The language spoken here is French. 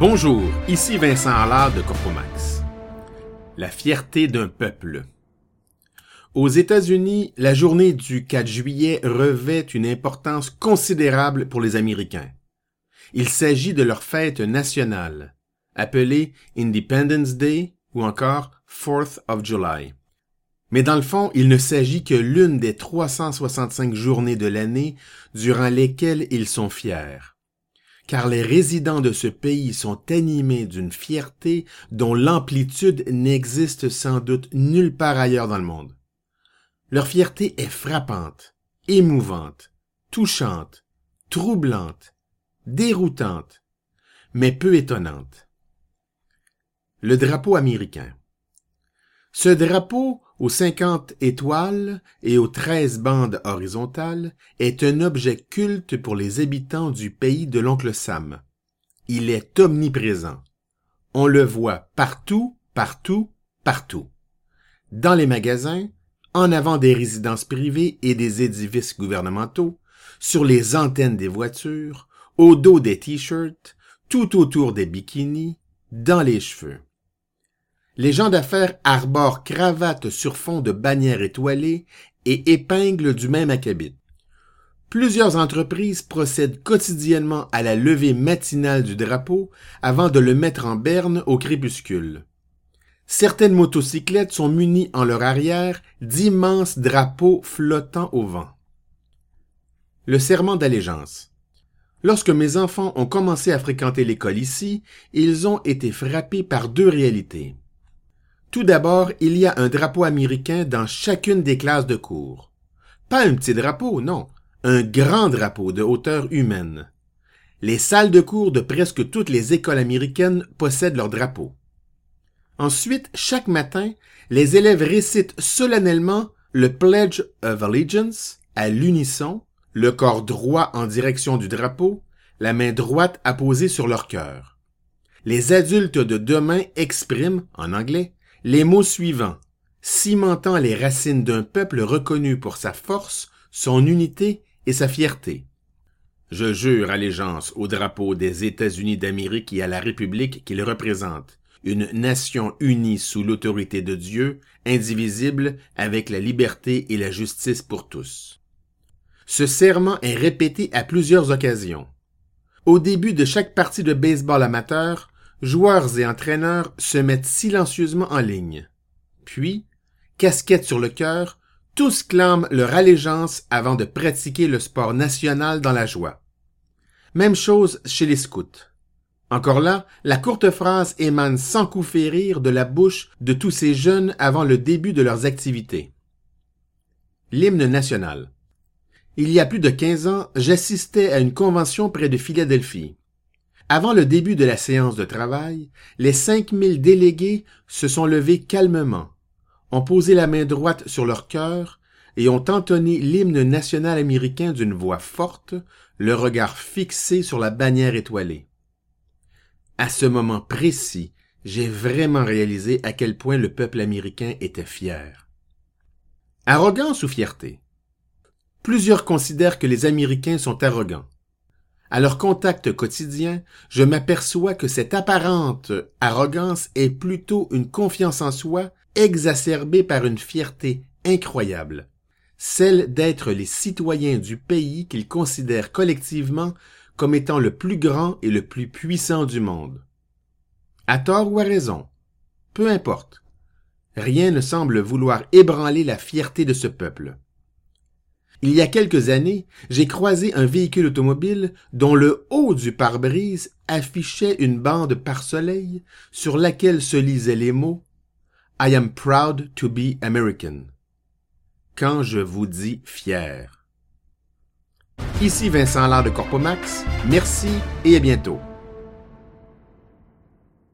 Bonjour, ici Vincent Allard de Corpomax. La fierté d'un peuple. Aux États-Unis, la journée du 4 juillet revêt une importance considérable pour les Américains. Il s'agit de leur fête nationale, appelée Independence Day ou encore 4th of July. Mais dans le fond, il ne s'agit que l'une des 365 journées de l'année durant lesquelles ils sont fiers car les résidents de ce pays sont animés d'une fierté dont l'amplitude n'existe sans doute nulle part ailleurs dans le monde. Leur fierté est frappante, émouvante, touchante, troublante, déroutante, mais peu étonnante. Le drapeau américain. Ce drapeau aux 50 étoiles et aux 13 bandes horizontales est un objet culte pour les habitants du pays de l'oncle Sam. Il est omniprésent. On le voit partout, partout, partout. Dans les magasins, en avant des résidences privées et des édifices gouvernementaux, sur les antennes des voitures, au dos des t-shirts, tout autour des bikinis, dans les cheveux. Les gens d'affaires arborent cravates sur fond de bannières étoilées et épingles du même acabit. Plusieurs entreprises procèdent quotidiennement à la levée matinale du drapeau avant de le mettre en berne au crépuscule. Certaines motocyclettes sont munies en leur arrière d'immenses drapeaux flottant au vent. Le serment d'allégeance. Lorsque mes enfants ont commencé à fréquenter l'école ici, ils ont été frappés par deux réalités. Tout d'abord, il y a un drapeau américain dans chacune des classes de cours. Pas un petit drapeau, non, un grand drapeau de hauteur humaine. Les salles de cours de presque toutes les écoles américaines possèdent leur drapeau. Ensuite, chaque matin, les élèves récitent solennellement le Pledge of Allegiance à l'unisson, le corps droit en direction du drapeau, la main droite apposée sur leur cœur. Les adultes de demain expriment, en anglais, les mots suivants, cimentant les racines d'un peuple reconnu pour sa force, son unité et sa fierté. Je jure allégeance au drapeau des États-Unis d'Amérique et à la République qu'il représente, une nation unie sous l'autorité de Dieu, indivisible, avec la liberté et la justice pour tous. Ce serment est répété à plusieurs occasions. Au début de chaque partie de baseball amateur, joueurs et entraîneurs se mettent silencieusement en ligne. Puis, casquette sur le cœur, tous clament leur allégeance avant de pratiquer le sport national dans la joie. Même chose chez les scouts. Encore là, la courte phrase émane sans coup férir de la bouche de tous ces jeunes avant le début de leurs activités. L'hymne national. Il y a plus de quinze ans, j'assistais à une convention près de Philadelphie. Avant le début de la séance de travail, les cinq mille délégués se sont levés calmement, ont posé la main droite sur leur cœur et ont entonné l'hymne national américain d'une voix forte, le regard fixé sur la bannière étoilée. À ce moment précis, j'ai vraiment réalisé à quel point le peuple américain était fier. Arrogance ou fierté? Plusieurs considèrent que les Américains sont arrogants. À leur contact quotidien, je m'aperçois que cette apparente arrogance est plutôt une confiance en soi exacerbée par une fierté incroyable, celle d'être les citoyens du pays qu'ils considèrent collectivement comme étant le plus grand et le plus puissant du monde. À tort ou à raison, peu importe, rien ne semble vouloir ébranler la fierté de ce peuple. Il y a quelques années, j'ai croisé un véhicule automobile dont le haut du pare-brise affichait une bande par soleil sur laquelle se lisaient les mots I am proud to be American. Quand je vous dis fier. Ici Vincent Lard de Corpomax. Merci et à bientôt.